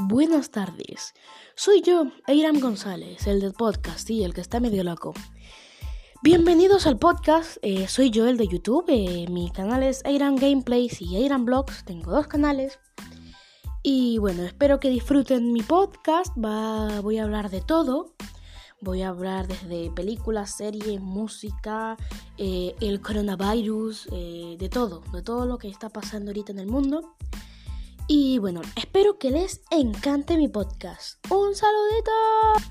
Buenas tardes. Soy yo, Eiram González, el del podcast y el que está medio loco. Bienvenidos al podcast. Eh, soy yo, el de YouTube. Eh, mi canal es Eiram Gameplays y Eiram Blogs. Tengo dos canales. Y bueno, espero que disfruten mi podcast. Voy a hablar de todo. Voy a hablar desde películas, series, música, eh, el coronavirus, de todo, de todo lo que está pasando ahorita en el mundo. Y bueno, espero que les encante mi podcast. ¡Un saludito!